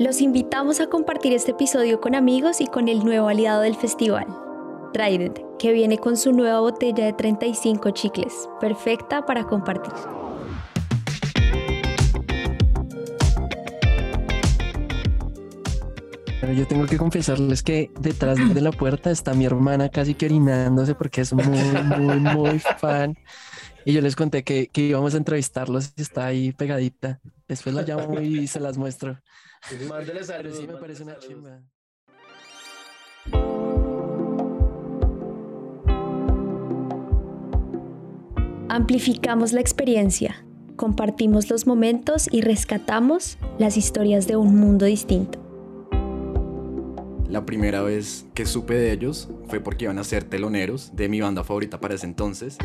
Los invitamos a compartir este episodio con amigos y con el nuevo aliado del festival, Trident, que viene con su nueva botella de 35 chicles, perfecta para compartir. yo tengo que confesarles que detrás de la puerta está mi hermana casi que orinándose porque es muy, muy, muy fan. Y yo les conté que, que íbamos a entrevistarlos y está ahí pegadita. Después la llamo y se las muestro. Mándele saludos. sí me parece una chimba. Amplificamos la experiencia, compartimos los momentos y rescatamos las historias de un mundo distinto. La primera vez que supe de ellos fue porque iban a ser teloneros de mi banda favorita para ese entonces.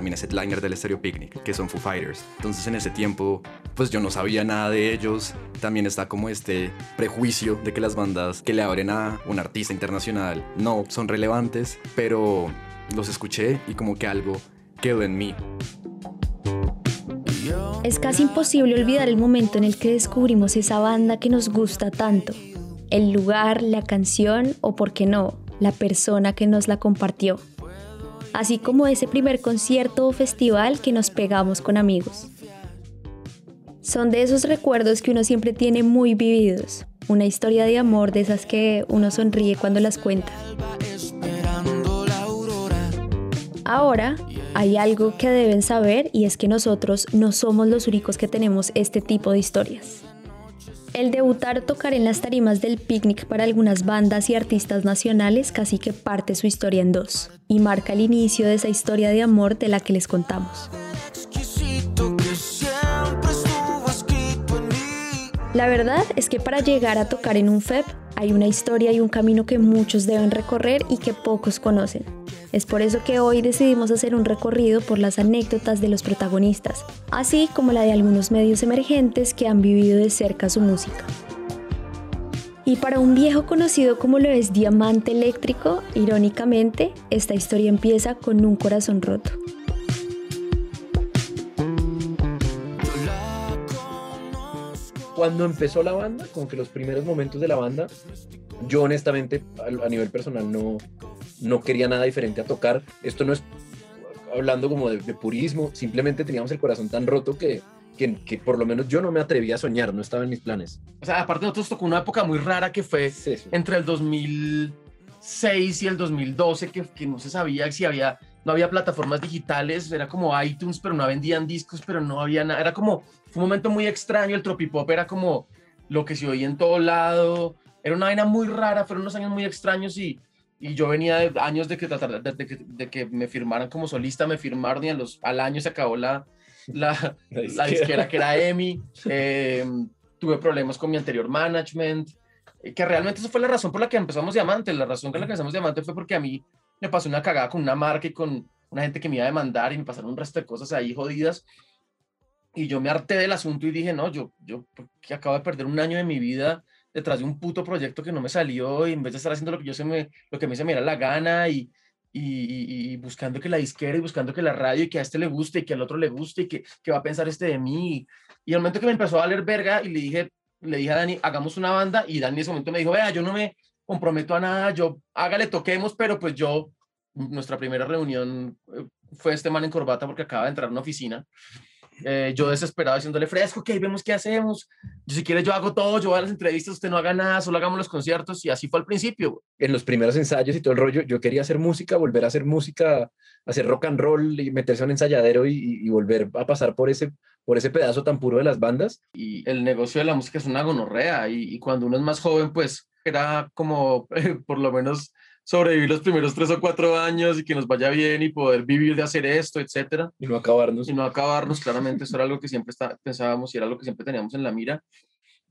También es headliner del Stereo Picnic, que son Foo Fighters. Entonces en ese tiempo, pues yo no sabía nada de ellos. También está como este prejuicio de que las bandas que le abren a un artista internacional no son relevantes, pero los escuché y como que algo quedó en mí. Es casi imposible olvidar el momento en el que descubrimos esa banda que nos gusta tanto. El lugar, la canción o, por qué no, la persona que nos la compartió así como ese primer concierto o festival que nos pegamos con amigos. Son de esos recuerdos que uno siempre tiene muy vividos, una historia de amor de esas que uno sonríe cuando las cuenta. Ahora hay algo que deben saber y es que nosotros no somos los únicos que tenemos este tipo de historias. El debutar tocar en las tarimas del picnic para algunas bandas y artistas nacionales casi que parte su historia en dos y marca el inicio de esa historia de amor de la que les contamos. La verdad es que para llegar a tocar en un FEP hay una historia y un camino que muchos deben recorrer y que pocos conocen. Es por eso que hoy decidimos hacer un recorrido por las anécdotas de los protagonistas, así como la de algunos medios emergentes que han vivido de cerca su música. Y para un viejo conocido como lo es Diamante Eléctrico, irónicamente, esta historia empieza con un corazón roto. Cuando empezó la banda, como que los primeros momentos de la banda, yo honestamente a nivel personal no, no quería nada diferente a tocar. Esto no es hablando como de, purismo, simplemente teníamos el corazón tan roto que, que, por lo menos yo no me atrevía a soñar, no estaba en mis planes. O sea, aparte nosotros tocó una época muy rara que fue entre el 2006 y el 2012, que, que no se sabía si había, no había plataformas digitales, era como iTunes, pero no vendían discos, pero no había nada, era como, fue un momento muy extraño, el tropipop era como lo que se oía en todo lado, era una vaina muy rara, fueron unos años muy extraños y y yo venía de años de que, de, que, me firmaran como solista, me firmaron y a los, al año se acabó la, la, la, disquera que era EMI, eh, tuve problemas con mi anterior management, eh, que realmente eso fue la razón por la que empezamos Diamante, la razón por la que empezamos Diamante fue porque a mí me pasó una cagada con una marca y con una gente que me iba a demandar y me pasaron un resto de cosas ahí jodidas, y yo me harté del asunto y dije, no, yo, yo que acabo de perder un año de mi vida detrás de un puto proyecto que no me salió y en vez de estar haciendo lo que yo se me, lo que me se me la gana y, y, y, buscando que la disquera y buscando que la radio y que a este le guste y que al otro le guste y que, que va a pensar este de mí. Y al momento que me empezó a valer verga y le dije, le dije a Dani, hagamos una banda y Dani en ese momento me dijo, vea, yo no me comprometo a nada, yo hágale, toquemos, pero pues yo, nuestra primera reunión eh, fue este man en corbata porque acaba de entrar a una oficina eh, yo desesperado diciéndole, fresco, ok, vemos qué hacemos. Yo si quiere yo hago todo, yo voy a las entrevistas, usted no haga nada, solo hagamos los conciertos. Y así fue al principio. En los primeros ensayos y todo el rollo, yo quería hacer música, volver a hacer música, hacer rock and roll y meterse a un ensayadero y, volver a pasar por ese, por ese pedazo tan puro de las bandas. Y el negocio de la música es una gonorrea y, y cuando uno es más joven, pues era como por lo menos sobrevivir los primeros tres o cuatro años y que nos vaya bien y poder vivir de hacer esto, etcétera. Y no acabarnos. Y no acabarnos, claramente, eso era algo que siempre está, pensábamos y era algo que siempre teníamos en la mira.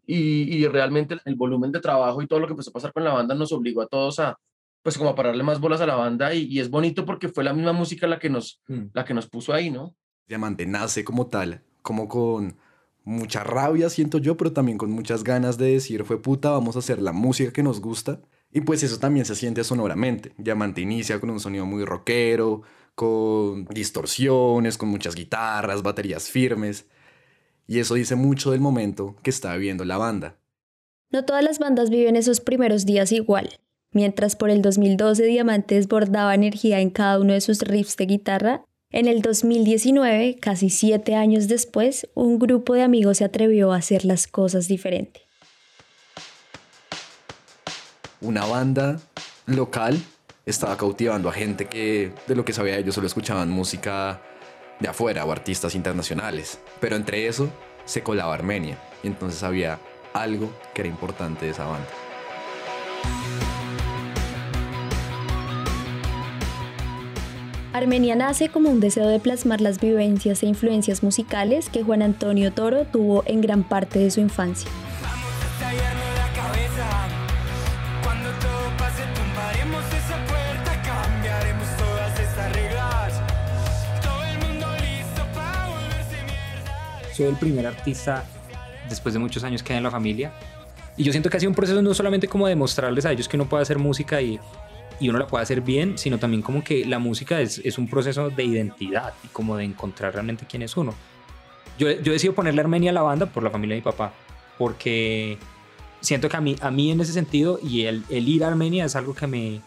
Y, y, realmente el volumen de trabajo y todo lo que empezó a pasar con la banda nos obligó a todos a, pues como a pararle más bolas a la banda y, y es bonito porque fue la misma música la que nos, mm. la que nos puso ahí, ¿no? Diamante nace como tal, como con mucha rabia, siento yo, pero también con muchas ganas de decir, fue puta, vamos a hacer la música que nos gusta y pues eso también se siente sonoramente. Diamante inicia con un sonido muy rockero, con distorsiones, con muchas guitarras, baterías firmes. Y eso dice mucho del momento que está viviendo la banda. No todas las bandas viven esos primeros días igual. Mientras por el 2012 Diamante desbordaba energía en cada uno de sus riffs de guitarra, en el 2019, casi siete años después, un grupo de amigos se atrevió a hacer las cosas diferente. Una banda local estaba cautivando a gente que de lo que sabía ellos solo escuchaban música de afuera o artistas internacionales. Pero entre eso se colaba Armenia y entonces había algo que era importante de esa banda. Armenia nace como un deseo de plasmar las vivencias e influencias musicales que Juan Antonio Toro tuvo en gran parte de su infancia. Soy el primer artista después de muchos años que hay en la familia. Y yo siento que ha sido un proceso no solamente como demostrarles a ellos que uno puede hacer música y, y uno la puede hacer bien, sino también como que la música es, es, un proceso de identidad y como de encontrar realmente quién es uno. Yo, yo decido ponerle Armenia a la banda por la familia de mi papá, porque siento que a mí, a mí en ese sentido y el, el ir a Armenia es algo que me,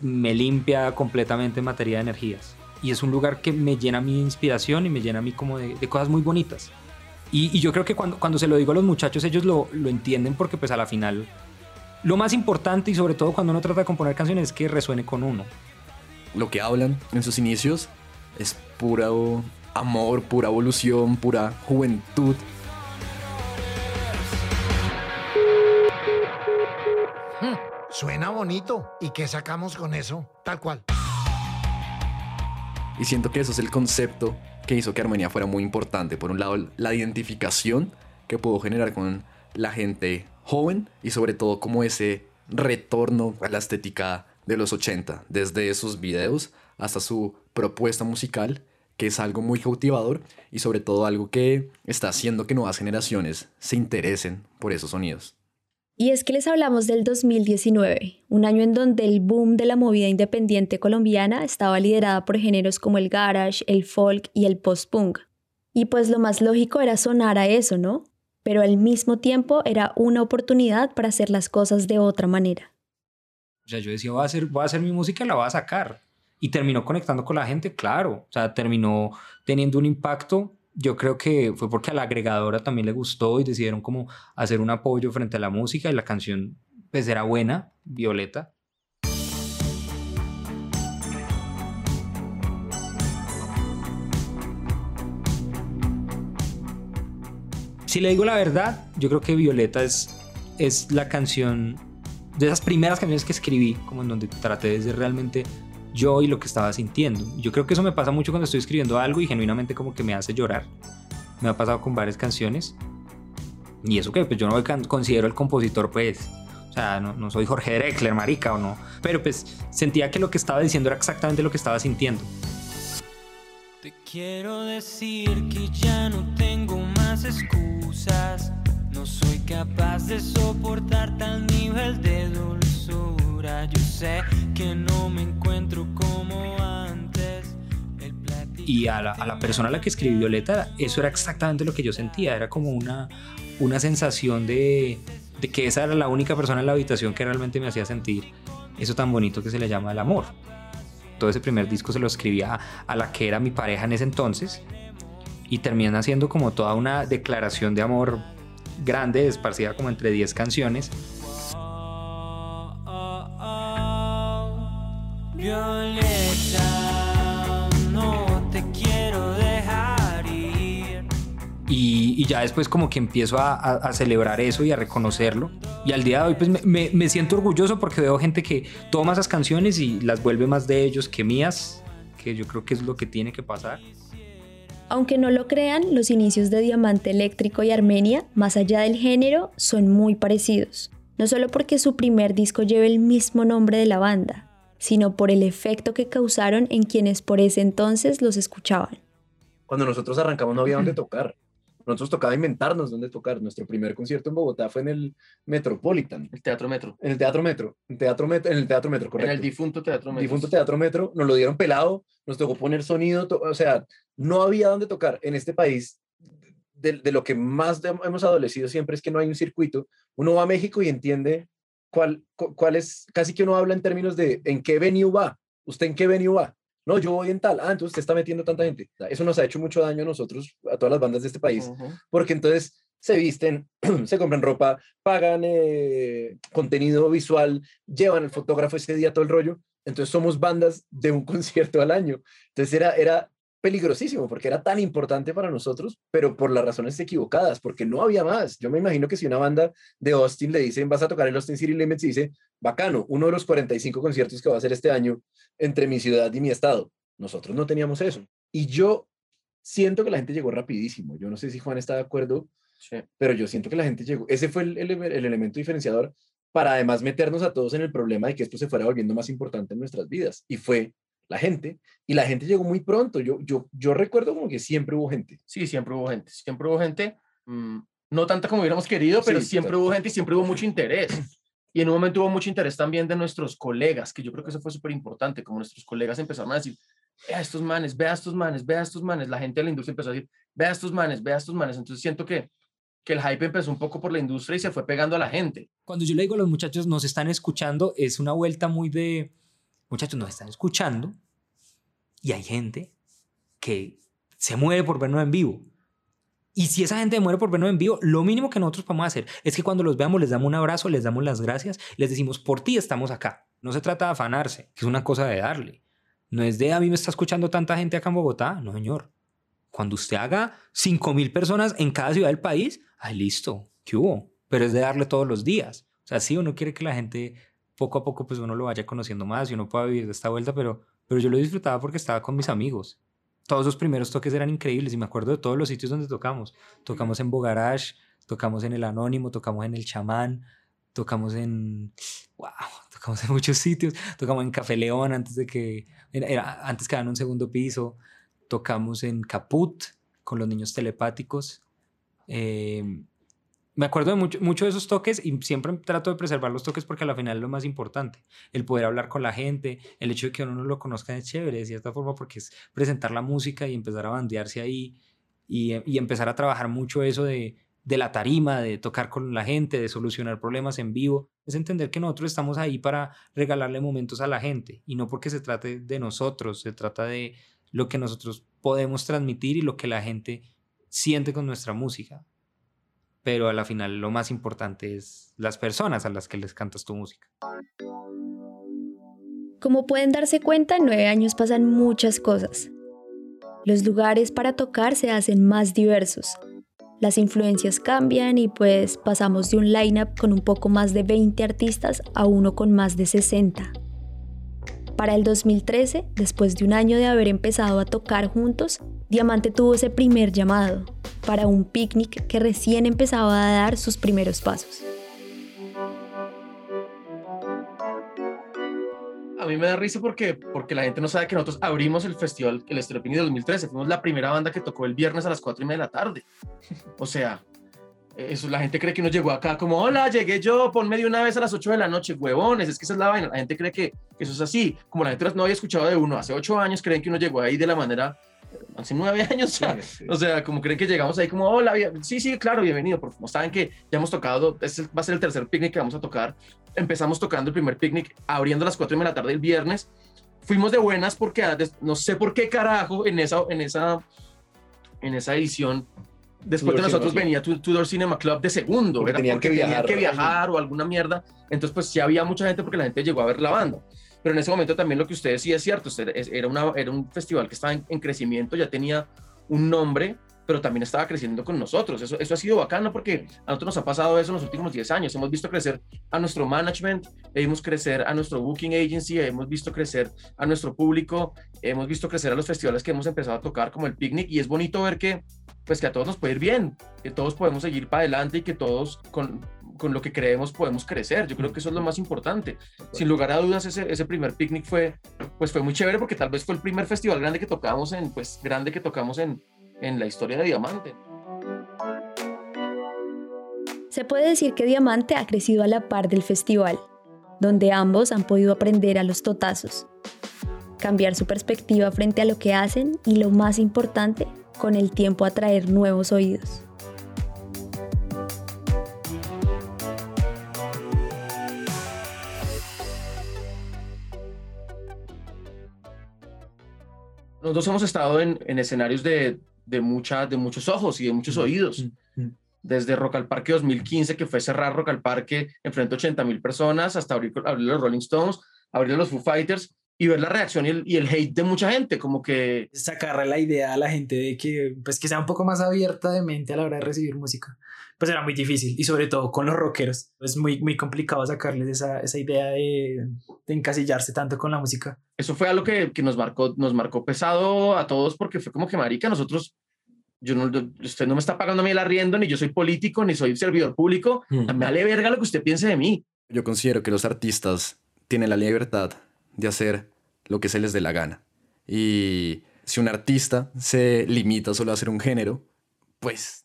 me limpia completamente en materia de energías. Y es un lugar que me llena mi inspiración y me llena a mí como de, de cosas muy bonitas. Y, yo creo que cuando, cuando se lo digo a los muchachos, ellos lo, lo entienden porque pues a la final lo más importante y sobre todo cuando uno trata de componer canciones es que resuene con uno. Lo que hablan en sus inicios es puro amor, pura evolución, pura juventud. Hmm, suena bonito. ¿Y qué sacamos con eso? Tal cual. Y siento que eso es el concepto que hizo que Armenia fuera muy importante. Por un lado, la identificación que pudo generar con la gente joven y sobre todo como ese retorno a la estética de los 80, desde esos videos hasta su propuesta musical, que es algo muy cautivador y sobre todo algo que está haciendo que nuevas generaciones se interesen por esos sonidos. Y es que les hablamos del 2019, un año en donde el boom de la movida independiente colombiana estaba liderada por géneros como el garage, el folk y el post-punk. Y pues lo más lógico era sonar a eso, ¿no? Pero al mismo tiempo era una oportunidad para hacer las cosas de otra manera. O sea, yo decía, voy a hacer, voy a hacer mi música y la voy a sacar. Y terminó conectando con la gente, claro. O sea, terminó teniendo un impacto yo creo que fue porque a la agregadora también le gustó y decidieron como hacer un apoyo frente a la música y la canción pues era buena, Violeta. Si le digo la verdad, yo creo que Violeta es, es la canción de esas primeras canciones que escribí, como en donde traté de realmente yo y lo que estaba sintiendo. Yo creo que eso me pasa mucho cuando estoy escribiendo algo y genuinamente como que me hace llorar. Me ha pasado con varias canciones. Y eso que pues yo no me considero el compositor pues. O sea, no, soy Jorge Drexler, marica o no. Pero pues sentía que lo que estaba diciendo era exactamente lo que estaba sintiendo. Te quiero decir que ya no tengo más excusas. No soy capaz de soportar tal nivel de dulzura. Yo sé que no me encuentro como antes. y a la, a la, persona a la que escribí Violeta, eso era exactamente lo que yo sentía. Era como una, una sensación de, de que esa era la única persona en la habitación que realmente me hacía sentir eso tan bonito que se le llama el amor. Todo ese primer disco se lo escribía a la que era mi pareja en ese entonces y terminan haciendo como toda una declaración de amor grande, esparcida como entre 10 canciones. Violeta, no te quiero dejar ir. Y, y ya después como que empiezo a, a, a, celebrar eso y a reconocerlo. Y al día de hoy pues me, me, me siento orgulloso porque veo gente que toma esas canciones y las vuelve más de ellos que mías, que yo creo que es lo que tiene que pasar. Aunque no lo crean, los inicios de Diamante Eléctrico y Armenia, más allá del género, son muy parecidos. No solo porque su primer disco lleve el mismo nombre de la banda, sino por el efecto que causaron en quienes por ese entonces los escuchaban. Cuando nosotros arrancamos no había dónde tocar. Nosotros tocaba inventarnos dónde tocar. Nuestro primer concierto en Bogotá fue en el Metropolitan. El Teatro Metro. En el Teatro Metro. En, teatro metro, en el Teatro Metro, correcto. En el difunto Teatro Metro. Difunto Teatro Metro. Nos lo dieron pelado. Nos tocó poner sonido. o sea, no había dónde tocar. En este país de, lo que más hemos adolecido siempre es que no hay un circuito. Uno va a México y entiende cuál, cuál es, casi que uno habla en términos de en qué venue va, usted en qué venue va. No, yo voy en tal. Ah, entonces usted está metiendo tanta gente. Eso nos ha hecho mucho daño a nosotros, a todas las bandas de este país, porque entonces se visten, se compran ropa, pagan eh, contenido visual, llevan el fotógrafo ese día todo el rollo. Entonces somos bandas de un concierto al año. Entonces era, era peligrosísimo porque era tan importante para nosotros, pero por las razones equivocadas, porque no había más. Yo me imagino que si una banda de Austin le dicen, vas a tocar el Austin City Limits y dice, bacano, uno de los 45 conciertos que va a hacer este año entre mi ciudad y mi estado. Nosotros no teníamos eso. Y yo siento que la gente llegó rapidísimo. Yo no sé si Juan está de acuerdo, pero yo siento que la gente llegó. Ese fue el, el, el elemento diferenciador para además meternos a todos en el problema de que esto se fuera volviendo más importante en nuestras vidas. Y fue la gente, y la gente llegó muy pronto. Yo, yo, yo recuerdo como que siempre hubo gente. Sí, siempre hubo gente, siempre hubo gente, mm, no tanta como hubiéramos querido, pero siempre hubo gente y siempre hubo mucho interés. Y en un momento hubo mucho interés también de nuestros colegas, que yo creo que eso fue súper importante, como nuestros colegas empezaron a decir, vea estos manes, vea estos manes, vea estos manes. La gente de la industria empezó a decir, vea estos manes, vea estos manes. Entonces siento que, que el hype empezó un poco por la industria y se fue pegando a la gente. Cuando yo le digo a los muchachos, nos están escuchando, es una vuelta muy de, muchachos, nos están escuchando, y hay gente que se muere por vernos en vivo. Y si esa gente muere por vernos en vivo, lo mínimo que nosotros podemos hacer es que cuando los veamos les damos un abrazo, les damos las gracias, les decimos, por ti estamos acá. No se trata de afanarse, que es una cosa de darle. No es de, a mí me está escuchando tanta gente acá en Bogotá. No, señor. Cuando usted haga 5 mil personas en cada ciudad del país, ay, listo, ¿qué hubo? Pero es de darle todos los días. O sea, sí, uno quiere que la gente poco a poco pues uno lo vaya conociendo más y uno pueda vivir de esta vuelta, pero pero yo lo disfrutaba porque estaba con mis amigos. Todos los primeros toques eran increíbles y me acuerdo de todos los sitios donde tocamos. Tocamos en Bogarash, tocamos en El Anónimo, tocamos en El Chamán, tocamos en... ¡Wow! Tocamos en muchos sitios. Tocamos en Café León antes de que... Era, antes que un segundo piso. Tocamos en Caput con los niños telepáticos. Eh, me acuerdo mucho, mucho, de esos toques y siempre trato de preservar los toques porque al final es lo más importante. El poder hablar con la gente, el hecho de que uno no lo conozca es chévere de cierta forma porque es presentar la música y empezar a bandearse ahí y, y empezar a trabajar mucho eso de, de la tarima, de tocar con la gente, de solucionar problemas en vivo. Es entender que nosotros estamos ahí para regalarle momentos a la gente y no porque se trate de nosotros, se trata de lo que nosotros podemos transmitir y lo que la gente siente con nuestra música pero a la final lo más importante es las personas a las que les cantas tu música. Como pueden darse cuenta, en nueve años pasan muchas cosas. Los lugares para tocar se hacen más diversos. Las influencias cambian y pues pasamos de un lineup con un poco más de 20 artistas a uno con más de 60. Para el 2013, después de un año de haber empezado a tocar juntos, Diamante tuvo ese primer llamado para un picnic que recién empezaba a dar sus primeros pasos. A mí me da risa porque, porque la gente no sabe que nosotros abrimos el festival, el Estéreo Picnic 2013. Fuimos la primera banda que tocó el viernes a las 4 y media de la tarde. O sea, eso, la gente cree que uno llegó acá como, hola, llegué yo, ponme de una vez a las 8 de la noche, huevones, es que esa es la vaina. La gente cree que, que eso es así. Como la gente no había escuchado de uno hace 8 años, creen que uno llegó ahí de la manera hace nueve años, o sea, como creen que llegamos ahí como, hola, sí, sí, claro, bienvenido, porque como saben que ya hemos tocado, este va a ser el tercer picnic que vamos a tocar, empezamos tocando el primer picnic, abriendo a las cuatro de la tarde el viernes, fuimos de buenas porque no sé por qué carajo en esa, en esa, en esa edición, después de nosotros venía Tudor Cinema Club de segundo, era tenían que viajar, que viajar o alguna mierda, entonces pues sí había mucha gente porque la gente llegó a ver la banda. Pero en ese momento también lo que usted decía es cierto, era, una, era un festival que estaba en, crecimiento, ya tenía un nombre, pero también estaba creciendo con nosotros. Eso, eso ha sido bacano porque a nosotros nos ha pasado eso en los últimos 10 años. Hemos visto crecer a nuestro management, hemos crecer a nuestro booking agency, hemos visto crecer a nuestro público, hemos visto crecer a los festivales que hemos empezado a tocar como el picnic y es bonito ver que pues que a todos nos puede ir bien, que todos podemos seguir para adelante y que todos con, con lo que creemos podemos crecer. Yo creo que eso es lo más importante. Sin lugar a dudas, ese, ese primer picnic fue, pues fue muy chévere porque tal vez fue el primer festival grande que tocamos en, pues grande que tocamos en, en la historia de Diamante. Se puede decir que Diamante ha crecido a la par del festival, donde ambos han podido aprender a los totazos, cambiar su perspectiva frente a lo que hacen y lo más importante, con el tiempo atraer nuevos oídos. Nosotros hemos estado en, escenarios de, de, de muchos ojos y de muchos oídos. Desde Rock al Parque 2015, que fue cerrar Rock al Parque en frente a 80 mil personas, hasta abrir, abrir los Rolling Stones, abrir los Foo Fighters y ver la reacción y el, y el, hate de mucha gente, como que... Sacarle la idea a la gente de que, pues, que sea un poco más abierta de mente a la hora de recibir música. Pues era muy difícil, y sobre todo con los rockeros. Es muy, muy complicado sacarles esa, esa idea de, de, encasillarse tanto con la música. Eso fue algo que, que, nos, marcó, nos marcó pesado a todos, porque fue como que, marica, nosotros yo no, usted no me está pagando a mí el arriendo, ni yo soy político, ni soy servidor público. Mm. Me vale verga lo que usted piense de mí. Yo considero que los artistas tienen la libertad de hacer lo que se les dé la gana. Y si un artista se limita solo a hacer un género, pues...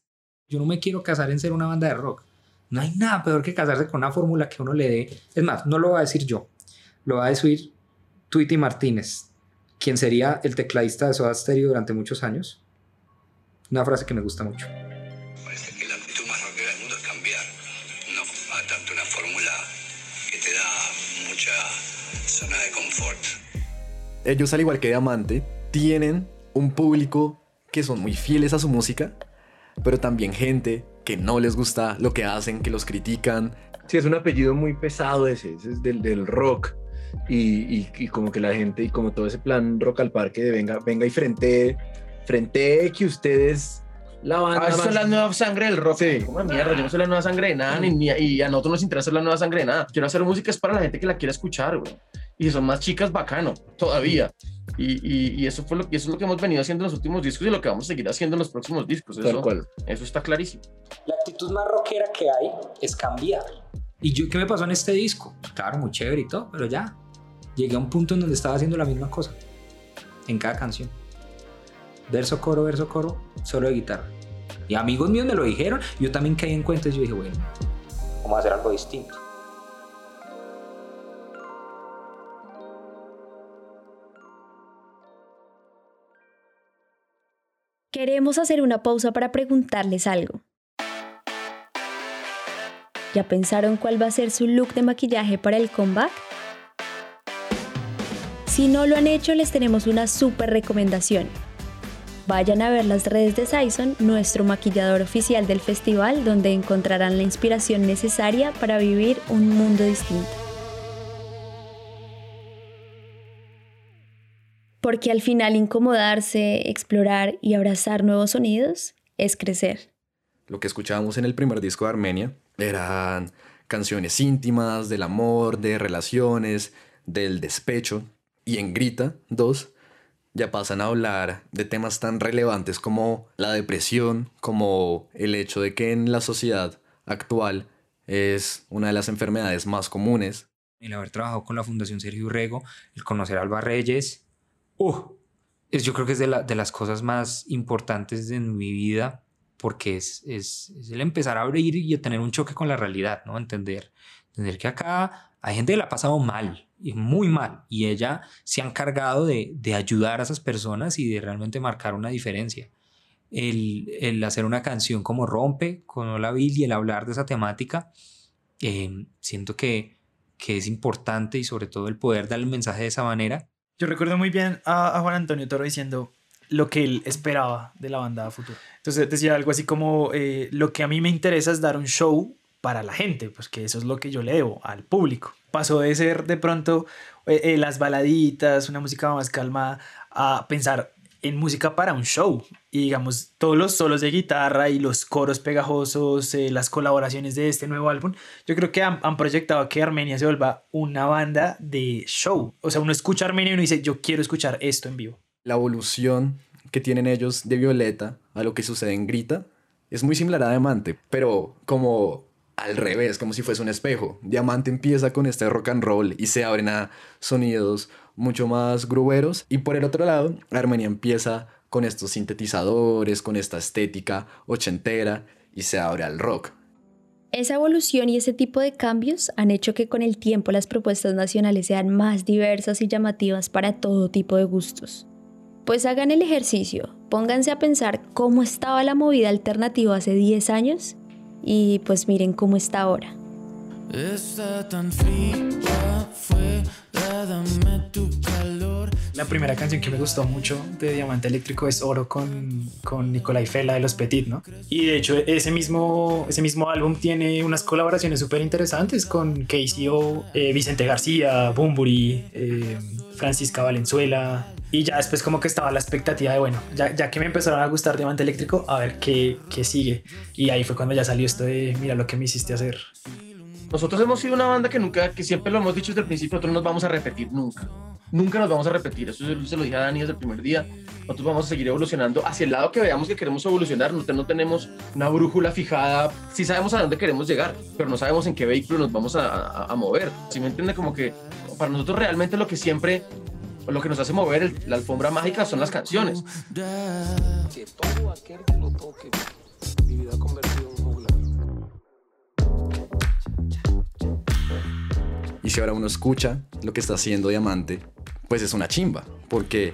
Yo no me quiero casar en ser una banda de rock. No hay nada peor que casarse con una fórmula que uno le dé. Es más, no lo va a decir yo. Lo va a decir Tweety Martínez, quien sería el tecladista de Soda Stereo durante muchos años una frase que me gusta mucho. Parece que la actitud más rockera del mundo es cambiar, no adaptarte una fórmula que te da mucha zona de confort. Ellos, al igual que Diamante, tienen un público que son muy fieles a su música, pero también gente que no les gusta lo que hacen, que los critican. Sí, es un apellido muy pesado ese, ese es del, del rock. Y, y, y, como que la gente y como todo ese plan rock al parque de venga, venga y frente frente que ustedes la banda. Ah, es la nueva sangre del rock. Sí. ¿Cómo mierda? Yo no soy la nueva sangre de nada, ni, y a nosotros nos interesa la nueva sangre de nada. Quiero hacer música es para la gente que la quiera escuchar, güey. Y si son más chicas, bacano, todavía. Y, y, eso fue lo, y eso es lo que hemos venido haciendo en los últimos discos y lo que vamos a seguir haciendo en los próximos discos. Eso, cual. eso está clarísimo. La actitud más rockera que hay es cambiar. ¿Y yo qué me pasó en este disco? Claro, muy chévere y todo, pero ya. Llegué a un punto en donde estaba haciendo la misma cosa en cada canción verso, coro, verso, coro, solo de guitarra. Y amigos míos me lo dijeron, yo también caí en cuenta y yo dije, bueno, vamos a hacer algo distinto. Queremos hacer una pausa para preguntarles algo. ¿Ya pensaron cuál va a ser su look de maquillaje para el comeback? Si no lo han hecho, les tenemos una súper recomendación Vayan a ver las redes de Saison, nuestro maquillador oficial del festival, donde encontrarán la inspiración necesaria para vivir un mundo distinto. Porque al final incomodarse, explorar y abrazar nuevos sonidos es crecer. Lo que escuchábamos en el primer disco de Armenia eran canciones íntimas del amor, de relaciones, del despecho. Y en Grita 2 ya pasan a hablar de temas tan relevantes como la depresión, como el hecho de que en la sociedad actual es una de las enfermedades más comunes. El haber trabajado con la Fundación Sergio Rego, el conocer a Alba Reyes, yo creo que es de, las cosas más importantes de mi vida porque es, el empezar a abrir y a tener un choque con la realidad, ¿no? Entender, entender que acá hay gente que la ha pasado mal, y muy mal. Y ella se ha encargado de, ayudar a esas personas y de realmente marcar una diferencia. El, hacer una canción como Rompe con Hola Bill y el hablar de esa temática, eh, siento que es importante y sobre todo el poder dar el mensaje de esa manera. Yo recuerdo muy bien a, a Juan Antonio Toro diciendo lo que él esperaba de la banda Futuro. Entonces decía algo así como, eh, lo que a mí me interesa es dar un show para la gente, pues que eso es lo que yo le debo al público. Pasó de ser de pronto eh, eh, las baladitas, una música más calmada, a pensar en música para un show. Y digamos, todos los solos de guitarra y los coros pegajosos, eh, las colaboraciones de este nuevo álbum, yo creo que han, han, proyectado que Armenia se vuelva una banda de show. O sea, uno escucha Armenia y uno dice, yo quiero escuchar esto en vivo. La evolución que tienen ellos de Violeta a lo que sucede en Grita es muy similar a Diamante, pero como al revés, como si fuese un espejo. Diamante empieza con este rock and roll y se abren a sonidos mucho más gruberos. Y por el otro lado, Armenia empieza con estos sintetizadores, con esta estética ochentera y se abre al rock. Esa evolución y ese tipo de cambios han hecho que con el tiempo las propuestas nacionales sean más diversas y llamativas para todo tipo de gustos. Pues hagan el ejercicio, pónganse a pensar cómo estaba la movida alternativa hace 10 años y pues miren cómo está ahora. Está tan fría, La primera canción que me gustó mucho de Diamante Eléctrico es Oro con, con Nicolai Fela de Los Petit, ¿no? Y de hecho ese mismo, ese mismo álbum tiene unas colaboraciones súper interesantes con KCO, eh, Vicente García, Bumburi, eh, Francisca Valenzuela. Y ya después como que estaba la expectativa de, bueno, ya, ya que me empezaron a gustar Diamante Eléctrico, a ver qué, qué sigue. Y ahí fue cuando ya salió esto de, mira lo que me hiciste hacer. Nosotros hemos sido una banda que nunca, que siempre lo hemos dicho desde el principio, nosotros no nos vamos a repetir nunca. Nunca nos vamos a repetir. Eso se, lo dije a Dani desde el primer día. Nosotros vamos a seguir evolucionando hacia el lado que veamos que queremos evolucionar. Nosotros no tenemos una brújula fijada. Sí sabemos a dónde queremos llegar, pero no sabemos en qué vehículo nos vamos a, a, a mover. Si me entiende, como que para nosotros realmente lo que siempre lo que nos hace mover el, la alfombra mágica son las canciones. Que todo aquel que lo toque vivirá convertido Y si ahora uno escucha lo que está haciendo Diamante, pues es una chimba, porque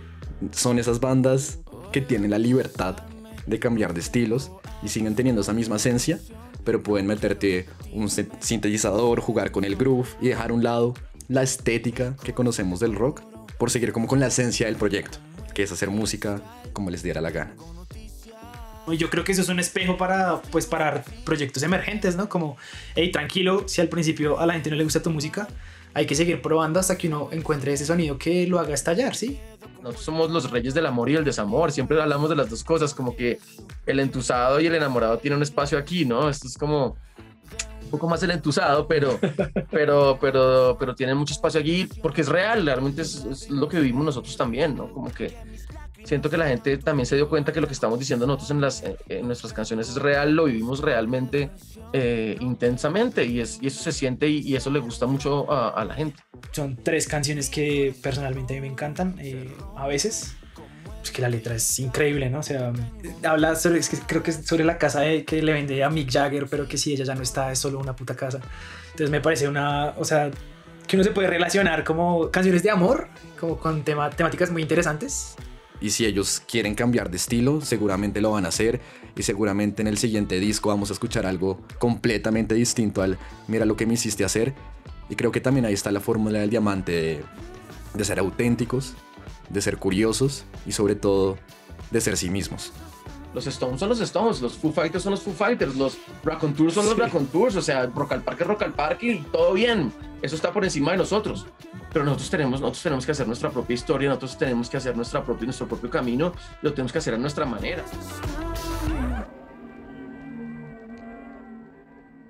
son esas bandas que tienen la libertad de cambiar de estilos y siguen teniendo esa misma esencia, pero pueden meterte un sintetizador, jugar con el groove y dejar a un lado la estética que conocemos del rock por seguir como con la esencia del proyecto, que es hacer música como les diera la gana. Yo creo que eso es un espejo para, pues, para proyectos emergentes, ¿no? Como, hey, tranquilo, si al principio a la gente no le gusta tu música, hay que seguir probando hasta que uno encuentre ese sonido que lo haga estallar, ¿sí? Nosotros somos los reyes del amor y el desamor, siempre hablamos de las dos cosas, como que el entusado y el enamorado tienen un espacio aquí, ¿no? Esto es como un poco más el entusado, pero, pero, pero, pero tiene mucho espacio aquí porque es real, realmente es, es lo que vivimos nosotros también, ¿no? Como que siento que la gente también se dio cuenta que lo que estamos diciendo nosotros en, las, en nuestras canciones es real, lo vivimos realmente eh, intensamente y, es, y, eso se siente y, y eso le gusta mucho a, a, la gente. Son tres canciones que personalmente a mí me encantan, eh, a veces. Pues que la letra es increíble, ¿no? O sea, habla sobre, es que creo que es sobre la casa de, que le vende a Mick Jagger, pero que si ella ya no está, es solo una puta casa. Entonces me parece una, o sea, que uno se puede relacionar como canciones de amor, como con tema, temáticas muy interesantes y si ellos quieren cambiar de estilo, seguramente lo van a hacer y seguramente en el siguiente disco vamos a escuchar algo completamente distinto al mira lo que me hiciste hacer. Y creo que también ahí está la fórmula del diamante de, ser auténticos, de ser curiosos y sobre todo de ser sí mismos. Los Stones son los Stones, los Foo Fighters son los Foo Fighters, los Raconteurs son los sí. Raconteurs, o sea, Rock al Parque, Rock al Parque y todo bien. Eso está por encima de nosotros pero nosotros tenemos, nosotros tenemos que hacer nuestra propia historia, nosotros tenemos que hacer nuestra propia, nuestro propio camino, lo tenemos que hacer a nuestra manera.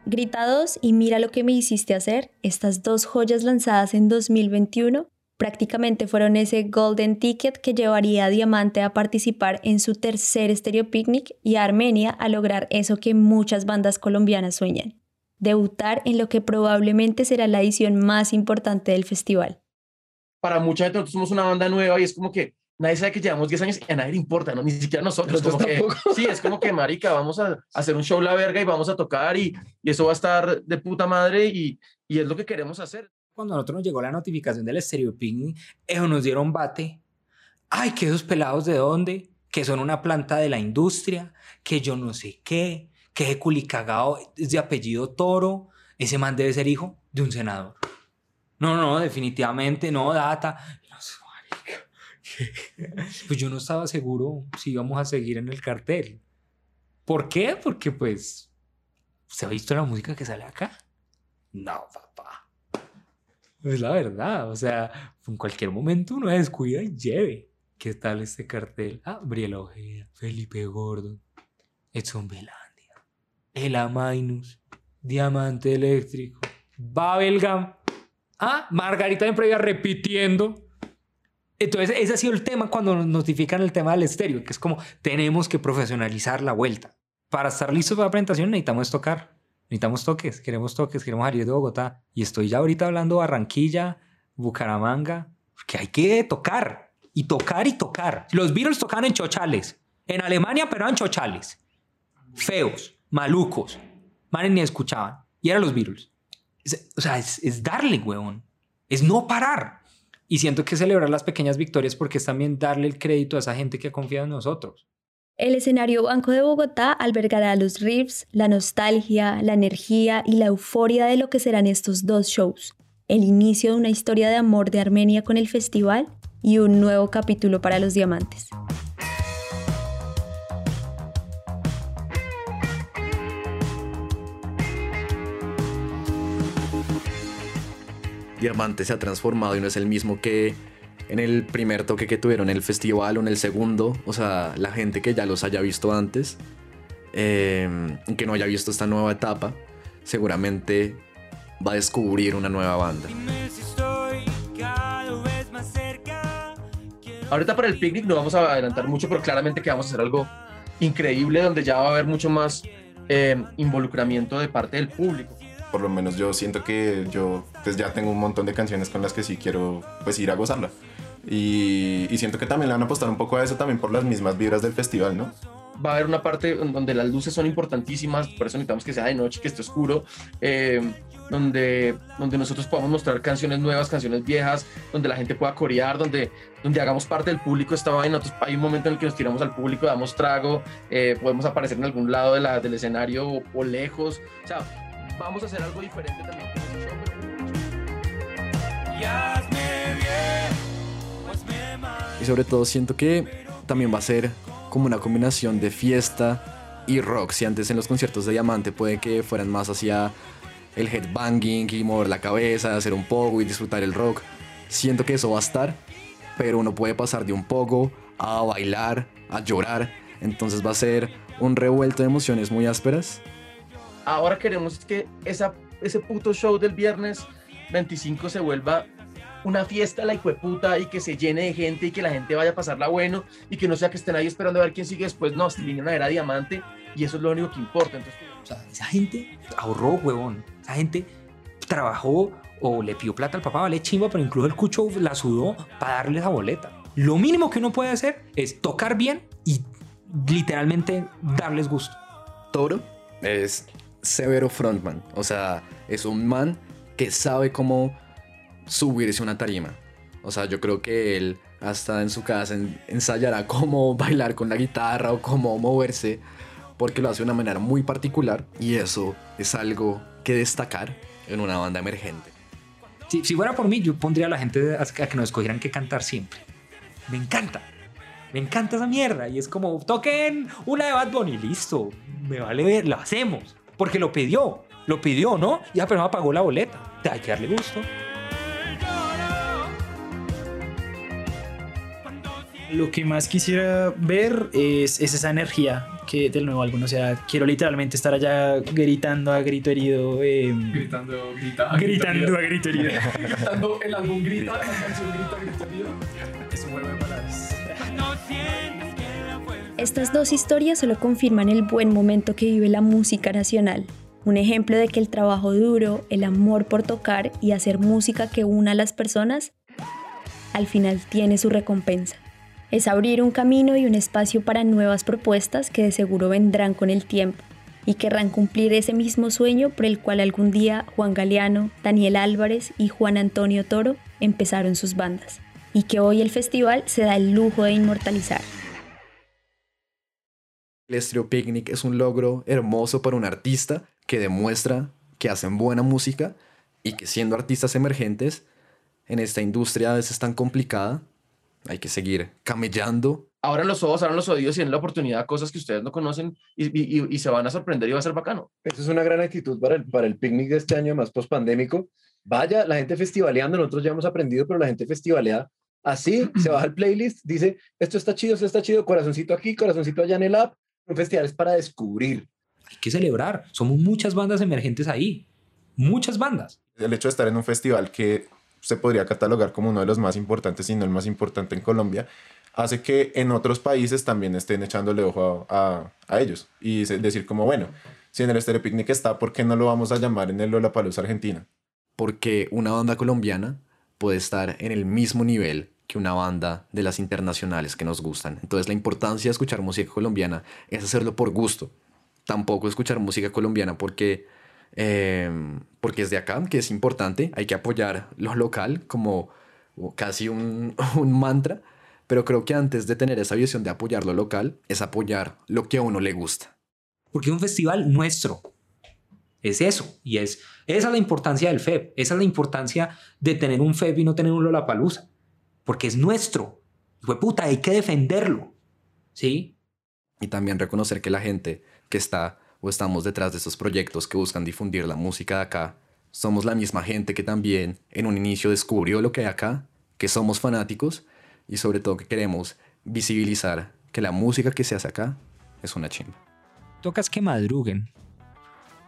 Gritados y Mira lo que me hiciste hacer, estas dos joyas lanzadas en 2021 prácticamente fueron ese golden ticket que llevaría a Diamante a participar en su tercer Stereo Picnic y a Armenia a lograr eso que muchas bandas colombianas sueñan debutar en lo que probablemente será la edición más importante del festival. Para mucha gente nosotros somos una banda nueva y es como que nadie sabe que llevamos 10 años y a nadie le importa, ¿no? Ni siquiera nosotros. Como que, sí, es como que, marica, vamos a hacer un show la verga y vamos a tocar y, y eso va a estar de puta madre y, y, es lo que queremos hacer. Cuando a nosotros nos llegó la notificación del Stereo Picnic, eso nos dieron bate. Ay, que esos pelados de dónde, que son una planta de la industria, que yo no sé qué, que ese culicagao es de apellido Toro, ese man debe ser hijo de un senador. No, no, definitivamente no, data. No sé. Pues yo no estaba seguro si íbamos a seguir en el cartel. ¿Por qué? Porque pues, ¿se ha visto la música que sale acá? No, papá. Es la verdad, o sea, en cualquier momento uno descuida y lleve. ¿Qué tal este cartel? Ah, Briela Ojeda, Felipe Gordon, Edson Velán. El Amainus, Diamante Eléctrico, Babelgam. Ah, Margarita de Previa repitiendo. Entonces, ese ha sido el tema cuando nos notifican el tema del estéreo, que es como tenemos que profesionalizar la vuelta. Para estar listos para la presentación necesitamos tocar. Necesitamos toques, queremos toques, queremos salir de Bogotá. Y estoy ya ahorita hablando Barranquilla, Bucaramanga, que hay que tocar. Y tocar y tocar. Los Beatles tocan en chochales. En Alemania, pero en chochales. Feos malucos. Manes ni escuchaban. Y eran los Beatles. Es, o sea, es, es, darle, weón. Es no parar. Y siento que celebrar las pequeñas victorias porque es también darle el crédito a esa gente que ha confiado en nosotros. El escenario Banco de Bogotá albergará los riffs, la nostalgia, la energía y la euforia de lo que serán estos dos shows. El inicio de una historia de amor de Armenia con el festival y un nuevo capítulo para los diamantes. Diamante se ha transformado y no es el mismo que en el primer toque que tuvieron en el festival o en el segundo. O sea, la gente que ya los haya visto antes, eh, que no haya visto esta nueva etapa, seguramente va a descubrir una nueva banda. Ahorita para el picnic no vamos a adelantar mucho, pero claramente que vamos a hacer algo increíble donde ya va a haber mucho más eh, involucramiento de parte del público por lo menos yo siento que yo pues ya tengo un montón de canciones con las que sí quiero pues ir a gozarla. Y, y, siento que también le van a apostar un poco a eso también por las mismas vibras del festival, ¿no? Va a haber una parte donde las luces son importantísimas, por eso necesitamos que sea de noche, que esté oscuro, eh, donde, donde nosotros podamos mostrar canciones nuevas, canciones viejas, donde la gente pueda corear, donde, donde hagamos parte del público esta vaina. hay un momento en el que nos tiramos al público, damos trago, eh, podemos aparecer en algún lado de la, del escenario o, o lejos. O sea, vamos a hacer algo diferente también con ese show. Sobre todo siento que también va a ser como una combinación de fiesta y rock. Si antes en los conciertos de Diamante puede que fueran más hacia el headbanging y mover la cabeza, hacer un pogo y disfrutar el rock. Siento que eso va a estar, pero uno puede pasar de un pogo a bailar, a llorar. Entonces va a ser un revuelto de emociones muy ásperas ahora queremos que ese puto show del viernes 25 se vuelva una fiesta la puta y que se llene de gente y que la gente vaya a pasarla bueno y que no sea que estén ahí esperando a ver quién sigue después. No, a era diamante y eso es lo único que importa. Entonces, o sea, esa gente ahorró, huevón. Esa gente trabajó o le pidió plata al papá, vale chimba, pero incluso el cucho la sudó para darle esa boleta. Lo mínimo que uno puede hacer es tocar bien y literalmente darles gusto. Toro es severo frontman. O sea, es un man que sabe cómo subirse una tarima. O sea, yo creo que él hasta en su casa ensayará cómo bailar con la guitarra o cómo moverse, porque lo hace de una manera muy particular y eso es algo que destacar en una banda emergente. Si, si fuera por mí, yo pondría a la gente a, que nos escogieran que cantar siempre. Me encanta. Me encanta esa mierda. Y es como, toquen una de Bad Bunny. Listo. Me vale ver, lo hacemos. Porque lo pidió, lo pidió, ¿no? Ya, pero no pagó la boleta. Hay que darle gusto. Lo que más quisiera ver es, esa energía que del nuevo álbum. O sea, quiero literalmente estar allá gritando a grito herido. Em, gritando, grita, a gritando a grito herido. Gritando el álbum grita, la canción grita a grito herido. Eso vuelve palabras. Estas dos historias solo confirman el buen momento que vive la música nacional, un ejemplo de que el trabajo duro, el amor por tocar y hacer música que una a las personas, al final tiene su recompensa. Es abrir un camino y un espacio para nuevas propuestas que de seguro vendrán con el tiempo y querrán cumplir ese mismo sueño por el cual algún día Juan Galeano, Daniel Álvarez y Juan Antonio Toro empezaron sus bandas, y que hoy el festival se da el lujo de inmortalizar. El Estrio Picnic es un logro hermoso para un artista que demuestra que hacen buena música y que siendo artistas emergentes en esta industria a veces tan complicada, hay que seguir camellando. Abran los ojos, abran los oídos y den la oportunidad a cosas que ustedes no conocen y, se van a sorprender y va a ser bacano. Eso es una gran actitud para el, para el picnic de este año, más post-pandémico. Vaya, la gente festivaleando, nosotros ya hemos aprendido, pero la gente festivalea así, se baja el playlist, dice, esto está chido, esto está chido, corazoncito aquí, corazoncito allá en el app, un festival es para descubrir. Hay que celebrar. Somos muchas bandas emergentes ahí. Muchas bandas. El hecho de estar en un festival que se podría catalogar como uno de los más importantes, y no el más importante en Colombia, hace que en otros países también estén echándole ojo a, a, ellos y decir como, bueno, si en el Estéreo Picnic está, ¿por qué no lo vamos a llamar en el Lollapalooza Argentina? Porque una banda colombiana puede estar en el mismo nivel que una banda de las internacionales que nos gustan. Entonces la importancia de escuchar música colombiana es hacerlo por gusto. Tampoco escuchar música colombiana porque, eh, porque es de acá, que es importante. Hay que apoyar lo local como casi un, un mantra, pero creo que antes de tener esa visión de apoyar lo local, es apoyar lo que a uno le gusta. Porque es un festival nuestro. Es eso. Y es, esa es la importancia del FEB. Esa es la importancia de tener un FEB y no tener un Lollapalooza. Porque es nuestro. Fue puta, hay que defenderlo. ¿Sí? Y también reconocer que la gente que está o estamos detrás de estos proyectos que buscan difundir la música de acá, somos la misma gente que también en un inicio descubrió lo que hay acá, que somos fanáticos y sobre todo que queremos visibilizar que la música que se hace acá es una chimba. Tocas que madruguen.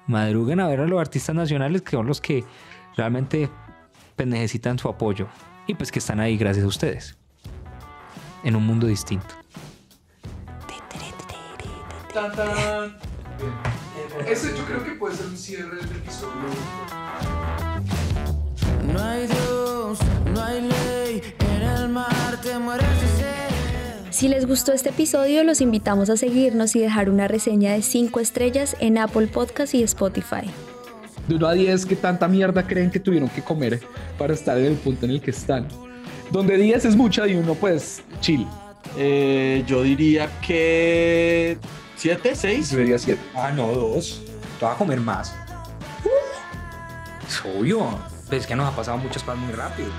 Madruguen a ver a los artistas nacionales que son los que realmente pues, necesitan su apoyo y pues que están ahí gracias a ustedes. En un mundo distinto. Ese yo creo que puede ser un cierre del episodio. No hay Dios, no hay ley, en el mar te mueres de sed. Si les gustó este episodio, los invitamos a seguirnos y dejar una reseña de 5 estrellas en Apple Podcast y Spotify. De 1 a 10, ¿qué tanta mierda creen que tuvieron que comer para estar en el punto en el que están? Donde 10 es mucha y uno pues chill. Eh, yo diría que 7, 6. Yo diría 7. Ah, no, 2. Te vas a comer más. Es obvio. Pues es que nos ha pasado muchas cosas muy rápido.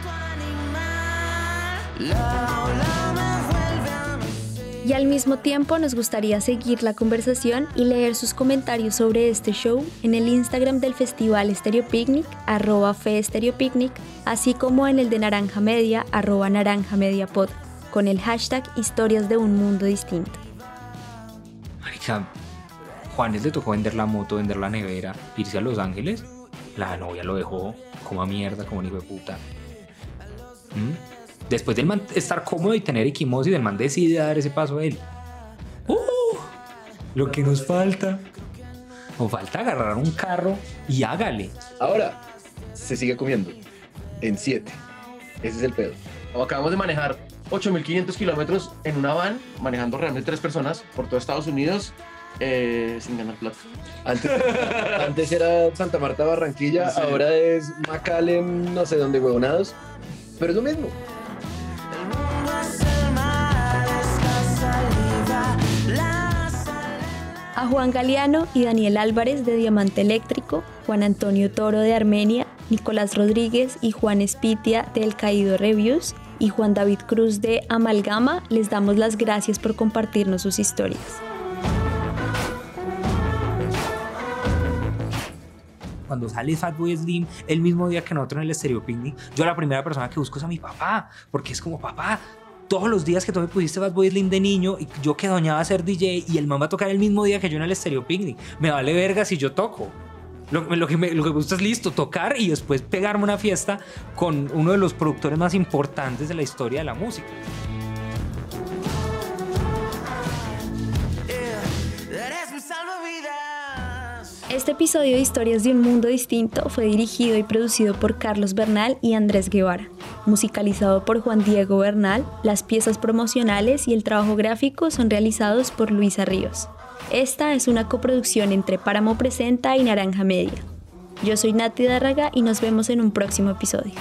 Y al mismo tiempo nos gustaría seguir la conversación y leer sus comentarios sobre este show en el Instagram del Festival Stereo Picnic, arroba Picnic, así como en el de Naranja Media, arroba Naranja Media Pod, con el hashtag Historias de un Mundo Distinto. Marica, Juanes le tocó vender la moto, vender la nevera, irse a Los Ángeles. La novia lo dejó como a mierda, como un hijo de puta. ¿Mm? Después del man estar cómodo y tener equimosis, el man decide dar ese paso a él. ¡Uh! Lo que nos falta. Nos falta agarrar un carro y hágale. Ahora, se sigue comiendo. En 7. Ese es el pedo. Acabamos de manejar 8.500 kilómetros en una van, manejando realmente tres personas por todo Estados Unidos eh, sin ganar plata. Antes, antes era Santa Marta, Barranquilla, Sí. ahora es McAllen, no sé dónde, huevonados. Pero es lo mismo. A Juan Galeano y Daniel Álvarez de Diamante Eléctrico, Juan Antonio Toro de Armenia, Nicolás Rodríguez y Juan Espitia de El Caído Reviews y Juan David Cruz de Amalgama les damos las gracias por compartirnos sus historias. Cuando sale Fatboy Slim, el mismo día que nosotros en el Stereo Picnic, yo la primera persona que busco es a mi papá, porque es como, papá, todos los días que tú me pusiste Fatboy Slim de niño y yo que soñaba ser DJ y el man va a tocar el mismo día que yo en el Stereo Picnic, me vale verga si yo toco. Lo, que me, que me gusta es listo, tocar y después pegarme una fiesta con uno de los productores más importantes de la historia de la música. Este episodio de Historias de un Mundo Distinto fue dirigido y producido por Carlos Bernal y Andrés Guevara, musicalizado por Juan Diego Bernal, las piezas promocionales y el trabajo gráfico son realizados por Luisa Ríos. Esta es una coproducción entre Páramo Presenta y Naranja Media. Yo soy Nati Dárraga y nos vemos en un próximo episodio.